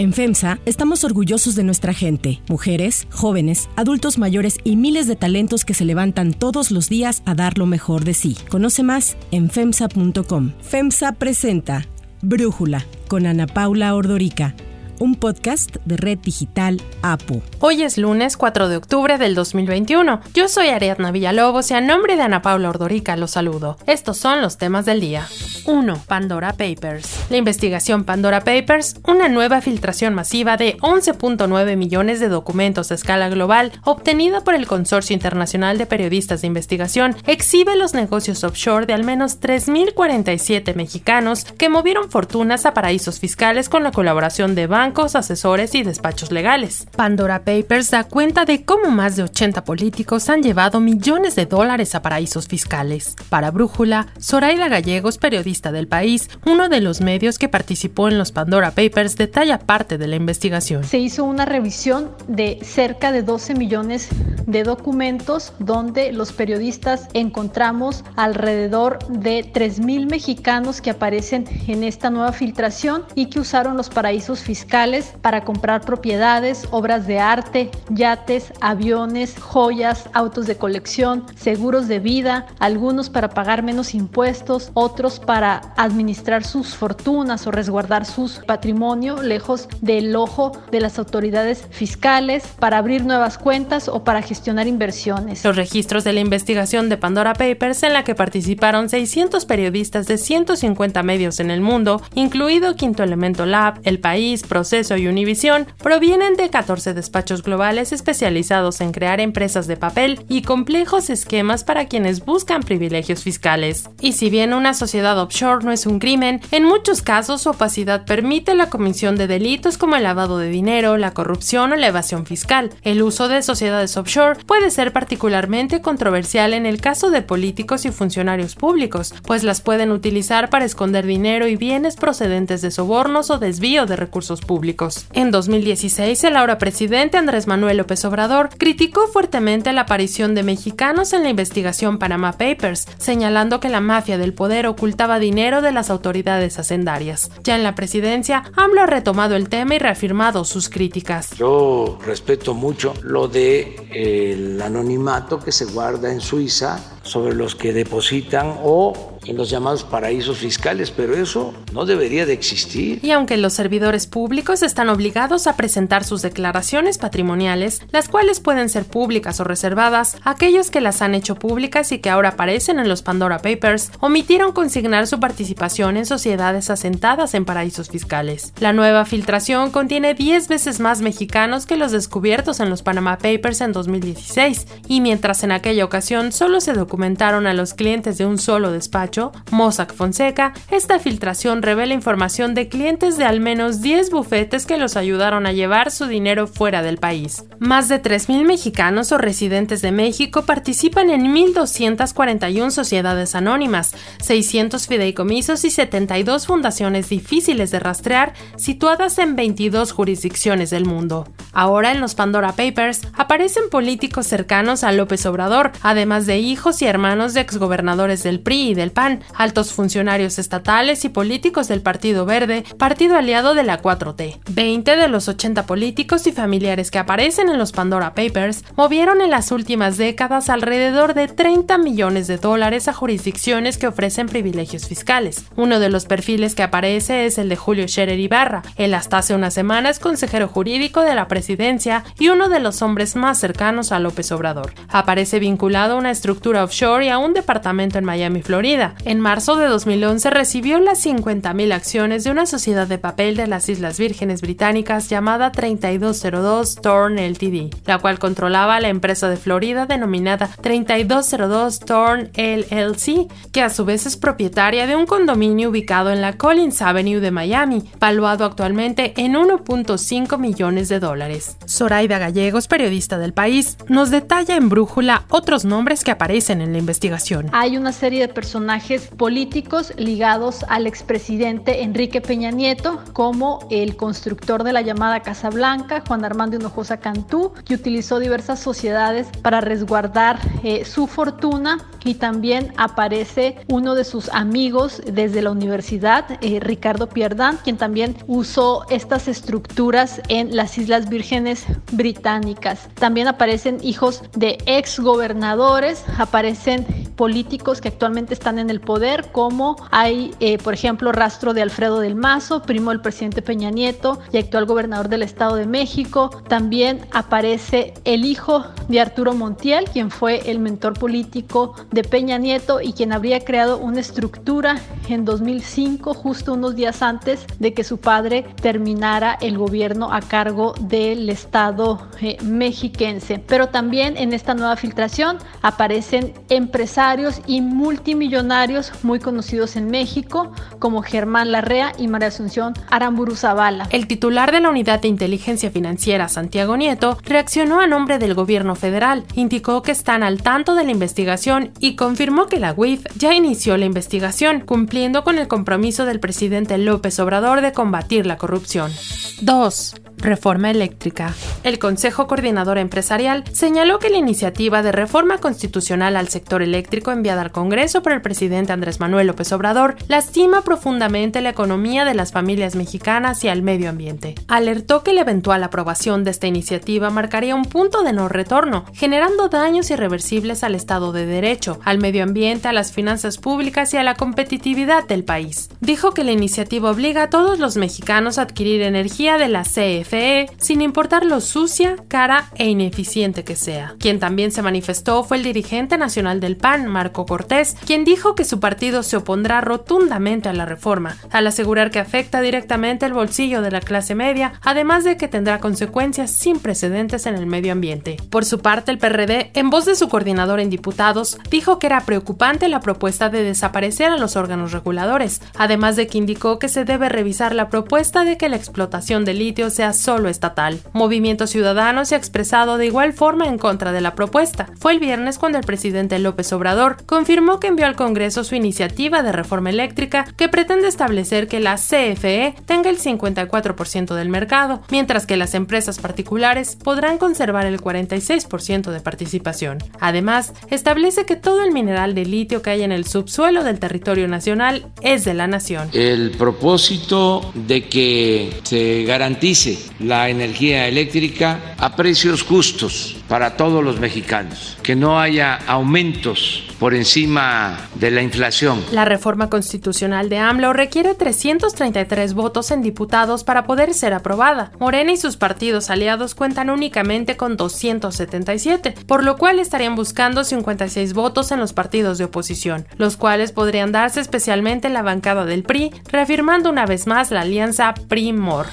En FEMSA estamos orgullosos de nuestra gente, mujeres, jóvenes, adultos mayores y miles de talentos que se levantan todos los días a dar lo mejor de sí. Conoce más en FEMSA.com. FEMSA presenta Brújula con Ana Paula Ordorica un podcast de Red Digital APU. Hoy es lunes 4 de octubre del 2021. Yo soy Ariadna Villalobos y a nombre de Ana Paula Ordorica los saludo. Estos son los temas del día. 1. Pandora Papers. La investigación Pandora Papers, una nueva filtración masiva de 11.9 millones de documentos a escala global obtenida por el Consorcio Internacional de Periodistas de Investigación, exhibe los negocios offshore de al menos 3.047 mexicanos que movieron fortunas a paraísos fiscales con la colaboración de bancos asesores y despachos legales. Pandora Papers da cuenta de cómo más de 80 políticos han llevado millones de dólares a paraísos fiscales. Para Brújula, Zoraida Gallegos, periodista del país, uno de los medios que participó en los Pandora Papers, detalla parte de la investigación. Se hizo una revisión de cerca de 12 millones de documentos donde los periodistas encontramos alrededor de 3.000 mexicanos que aparecen en esta nueva filtración y que usaron los paraísos fiscales para comprar propiedades, obras de arte, yates, aviones, joyas, autos de colección, seguros de vida, algunos para pagar menos impuestos, otros para administrar sus fortunas o resguardar su patrimonio lejos del ojo de las autoridades fiscales, para abrir nuevas cuentas o para gestionar inversiones. Los registros de la investigación de Pandora Papers en la que participaron 600 periodistas de 150 medios en el mundo, incluido Quinto Elemento Lab, El País, Proceso y Univision provienen de 14 despachos globales especializados en crear empresas de papel y complejos esquemas para quienes buscan privilegios fiscales. Y si bien una sociedad no es un crimen, en muchos casos su opacidad permite la comisión de delitos como el lavado de dinero, la corrupción o la evasión fiscal. El uso de sociedades offshore puede ser particularmente controversial en el caso de políticos y funcionarios públicos, pues las pueden utilizar para esconder dinero y bienes procedentes de sobornos o desvío de recursos públicos. En 2016, el ahora presidente Andrés Manuel López Obrador criticó fuertemente la aparición de mexicanos en la investigación Panama Papers, señalando que la mafia del poder ocultaba dinero de las autoridades hacendarias. Ya en la presidencia, AMLO ha retomado el tema y reafirmado sus críticas. Yo respeto mucho lo de el anonimato que se guarda en Suiza sobre los que depositan o en los llamados paraísos fiscales, pero eso no debería de existir. Y aunque los servidores públicos están obligados a presentar sus declaraciones patrimoniales, las cuales pueden ser públicas o reservadas, aquellos que las han hecho públicas y que ahora aparecen en los Pandora Papers omitieron consignar su participación en sociedades asentadas en paraísos fiscales. La nueva filtración contiene 10 veces más mexicanos que los descubiertos en los Panama Papers en 2016, y mientras en aquella ocasión solo se documentaron a los clientes de un solo despacho, Mossack Fonseca, esta filtración revela información de clientes de al menos 10 bufetes que los ayudaron a llevar su dinero fuera del país. Más de 3.000 mexicanos o residentes de México participan en 1.241 sociedades anónimas, 600 fideicomisos y 72 fundaciones difíciles de rastrear situadas en 22 jurisdicciones del mundo. Ahora en los Pandora Papers aparecen políticos cercanos a López Obrador, además de hijos y hermanos de exgobernadores del PRI y del PAN, altos funcionarios estatales y políticos del Partido Verde, partido aliado de la 4T. 20 de los 80 políticos y familiares que aparecen en los Pandora Papers movieron en las últimas décadas alrededor de 30 millones de dólares a jurisdicciones que ofrecen privilegios fiscales. Uno de los perfiles que aparece es el de Julio Scherer Ibarra. Él hasta hace unas semanas consejero jurídico de la presidencia y uno de los hombres más cercanos a López Obrador. Aparece vinculado a una estructura offshore y a un departamento en Miami, Florida. En marzo de 2011 recibió las 50.000 acciones de una sociedad de papel de las Islas Vírgenes Británicas llamada 3202 Torn Ltd, la cual controlaba la empresa de Florida denominada 3202 Torn LLC, que a su vez es propietaria de un condominio ubicado en la Collins Avenue de Miami, valuado actualmente en 1.5 millones de dólares. Zoraida Gallegos, periodista del país, nos detalla en Brújula otros nombres que aparecen en la investigación. Hay una serie de personajes personajes políticos ligados al expresidente Enrique Peña Nieto, como el constructor de la llamada Casa Blanca, Juan Armando Hinojosa Cantú, que utilizó diversas sociedades para resguardar eh, su fortuna y también aparece uno de sus amigos desde la universidad, eh, Ricardo Pierdán, quien también usó estas estructuras en las Islas Vírgenes Británicas. También aparecen hijos de ex gobernadores, aparecen políticos que actualmente están en el poder, como hay, eh, por ejemplo, rastro de Alfredo del Mazo, primo del presidente Peña Nieto y actual gobernador del Estado de México. También aparece el hijo de Arturo Montiel, quien fue el mentor político de Peña Nieto y quien habría creado una estructura en 2005, justo unos días antes de que su padre terminara el gobierno a cargo del Estado eh, mexiquense. Pero también en esta nueva filtración aparecen empresarios y multimillonarios muy conocidos en México, como Germán Larrea y María Asunción Aramburu Zavala. El titular de la Unidad de Inteligencia Financiera, Santiago Nieto, reaccionó a nombre del gobierno federal, indicó que están al tanto de la investigación y confirmó que la UIF ya inició la investigación, cumpliendo con el compromiso del presidente López Obrador de combatir la corrupción. 2. Reforma eléctrica. El Consejo Coordinador Empresarial señaló que la iniciativa de reforma constitucional al sector eléctrico enviada al Congreso por el presidente Andrés Manuel López Obrador lastima profundamente la economía de las familias mexicanas y al medio ambiente. Alertó que la eventual aprobación de esta iniciativa marcaría un punto de no retorno, generando daños irreversibles al Estado de Derecho, al medio ambiente, a las finanzas públicas y a la competitividad del país. Dijo que la iniciativa obliga a todos los mexicanos a adquirir energía de la CF sin importar lo sucia, cara e ineficiente que sea. Quien también se manifestó fue el dirigente nacional del PAN, Marco Cortés, quien dijo que su partido se opondrá rotundamente a la reforma, al asegurar que afecta directamente el bolsillo de la clase media, además de que tendrá consecuencias sin precedentes en el medio ambiente. Por su parte, el PRD, en voz de su coordinador en diputados, dijo que era preocupante la propuesta de desaparecer a los órganos reguladores, además de que indicó que se debe revisar la propuesta de que la explotación de litio sea solo estatal. Movimiento Ciudadano se ha expresado de igual forma en contra de la propuesta. Fue el viernes cuando el presidente López Obrador confirmó que envió al Congreso su iniciativa de reforma eléctrica que pretende establecer que la CFE tenga el 54% del mercado, mientras que las empresas particulares podrán conservar el 46% de participación. Además, establece que todo el mineral de litio que hay en el subsuelo del territorio nacional es de la nación. El propósito de que se garantice la energía eléctrica a precios justos para todos los mexicanos, que no haya aumentos por encima de la inflación. La reforma constitucional de AMLO requiere 333 votos en diputados para poder ser aprobada. Morena y sus partidos aliados cuentan únicamente con 277, por lo cual estarían buscando 56 votos en los partidos de oposición, los cuales podrían darse especialmente en la bancada del PRI, reafirmando una vez más la alianza PRI-MOR.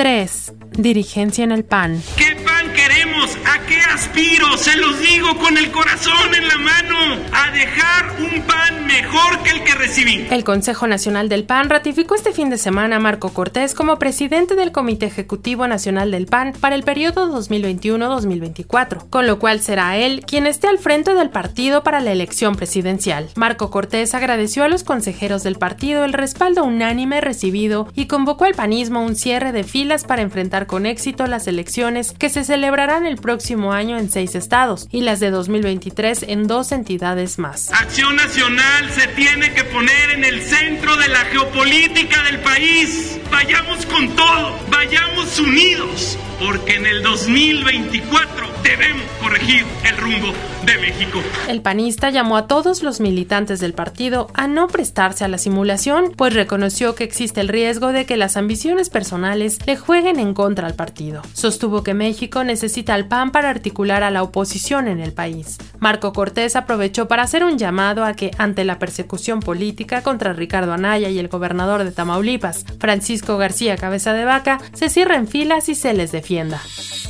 3. Dirigencia en el PAN. ¿Qué aspiro? Se los digo con el corazón en la mano. A dejar un pan mejor que el que recibí. El Consejo Nacional del PAN ratificó este fin de semana a Marco Cortés como presidente del Comité Ejecutivo Nacional del PAN para el periodo 2021-2024, con lo cual será él quien esté al frente del partido para la elección presidencial. Marco Cortés agradeció a los consejeros del partido el respaldo unánime recibido y convocó al panismo un cierre de filas para enfrentar con éxito las elecciones que se celebrarán el próximo año en seis estados y las de 2023 en dos entidades más. Acción Nacional se tiene que poner en el centro de la geopolítica del país. Vayamos con todo, vayamos unidos, porque en el 2024 debemos corregir el rumbo de México. El panista llamó a todos los militantes del partido a no prestarse a la simulación, pues reconoció que existe el riesgo de que las ambiciones personales le jueguen en contra al partido. Sostuvo que México necesita al PAN para articular a la oposición en el país. Marco Cortés aprovechó para hacer un llamado a que, ante la persecución política contra Ricardo Anaya y el gobernador de Tamaulipas, Francisco García Cabeza de Vaca, se cierren filas y se les defienda.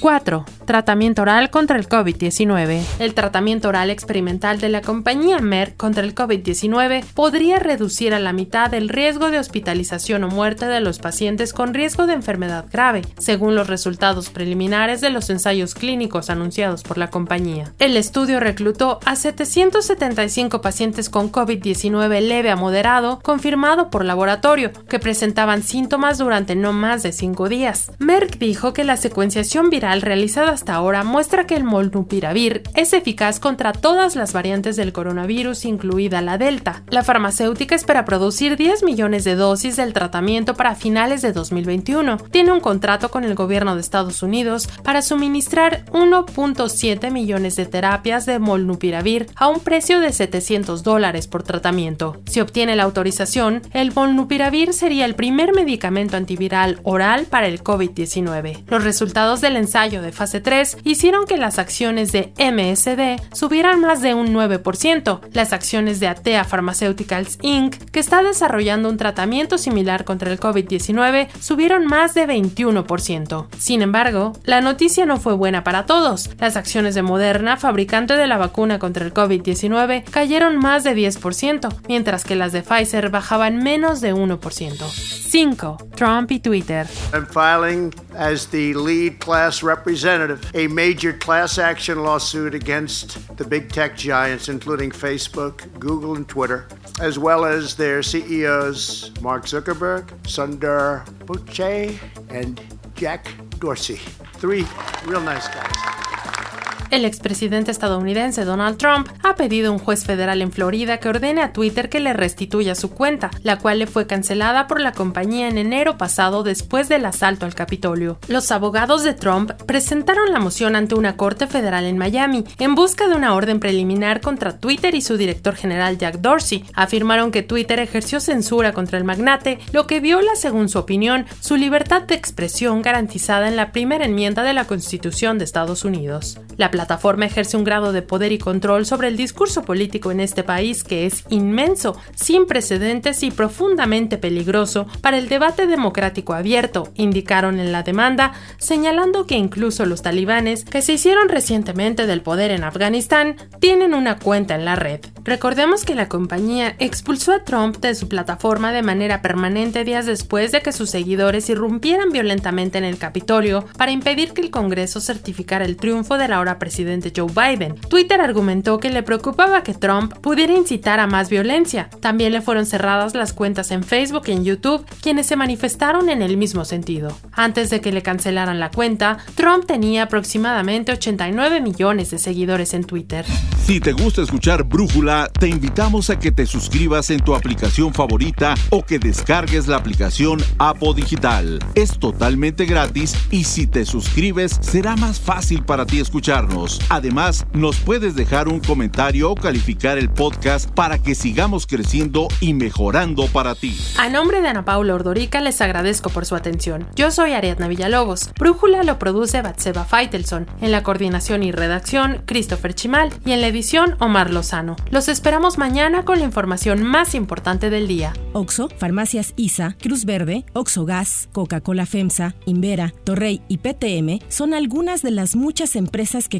4 tratamiento oral contra el COVID-19. El tratamiento oral experimental de la compañía Merck contra el COVID-19 podría reducir a la mitad el riesgo de hospitalización o muerte de los pacientes con riesgo de enfermedad grave, según los resultados preliminares de los ensayos clínicos anunciados por la compañía. El estudio reclutó a 775 pacientes con COVID-19 leve a moderado, confirmado por laboratorio, que presentaban síntomas durante no más de cinco días. Merck dijo que la secuenciación viral realizada hasta ahora muestra que el molnupiravir es eficaz contra todas las variantes del coronavirus, incluida la Delta. La farmacéutica espera producir 10 millones de dosis del tratamiento para finales de 2021. Tiene un contrato con el gobierno de Estados Unidos para suministrar 1.7 millones de terapias de molnupiravir a un precio de 700 dólares por tratamiento. Si obtiene la autorización, el molnupiravir sería el primer medicamento antiviral oral para el COVID-19. Los resultados del ensayo de fase 3 hicieron que las acciones de MSD subieran más de un 9%. Las acciones de Atea Pharmaceuticals Inc., que está desarrollando un tratamiento similar contra el COVID-19, subieron más de 21%. Sin embargo, la noticia no fue buena para todos. Las acciones de Moderna, fabricante de la vacuna contra el COVID-19, cayeron más de 10%, mientras que las de Pfizer bajaban menos de 1%. 5. Trump y Twitter. As the lead class representative a major class action lawsuit against the big tech giants, including Facebook, Google, and Twitter, as well as their CEOs Mark Zuckerberg, Sundar Pichai, and Jack Dorsey. Three real nice guys. El expresidente estadounidense Donald Trump ha pedido a un juez federal en Florida que ordene a Twitter que le restituya su cuenta, la cual le fue cancelada por la compañía en enero pasado después del asalto al Capitolio. Los abogados de Trump presentaron la moción ante una corte federal en Miami en busca de una orden preliminar contra Twitter y su director general Jack Dorsey. Afirmaron que Twitter ejerció censura contra el magnate, lo que viola, según su opinión, su libertad de expresión garantizada en la primera enmienda de la Constitución de Estados Unidos. Plataforma ejerce un grado de poder y control sobre el discurso político en este país que es inmenso, sin precedentes y profundamente peligroso para el debate democrático abierto, indicaron en la demanda, señalando que incluso los talibanes, que se hicieron recientemente del poder en Afganistán, tienen una cuenta en la red. Recordemos que la compañía expulsó a Trump de su plataforma de manera permanente días después de que sus seguidores irrumpieran violentamente en el Capitolio para impedir que el Congreso certificara el triunfo de la ahora presidente Joe Biden. Twitter argumentó que le preocupaba que Trump pudiera incitar a más violencia. También le fueron cerradas las cuentas en Facebook y en YouTube, quienes se manifestaron en el mismo sentido. Antes de que le cancelaran la cuenta, Trump tenía aproximadamente 89 millones de seguidores en Twitter. Si te gusta escuchar Brújula, te invitamos a que te suscribas en tu aplicación favorita o que descargues la aplicación Apo Digital. Es totalmente gratis y si te suscribes será más fácil para ti escucharnos. Además, nos puedes dejar un comentario o calificar el podcast para que sigamos creciendo y mejorando para ti. A nombre de Ana Paula Ordorica les agradezco por su atención. Yo soy Ariadna Villalobos. Brújula lo produce Batseba Feitelson. En la coordinación y redacción, Christopher Chimal. Y en la edición, Omar Lozano. Los esperamos mañana con la información más importante del día. Oxo, Farmacias ISA, Cruz Verde, Oxo Gas, Coca-Cola FEMSA, Invera, Torrey y PTM son algunas de las muchas empresas que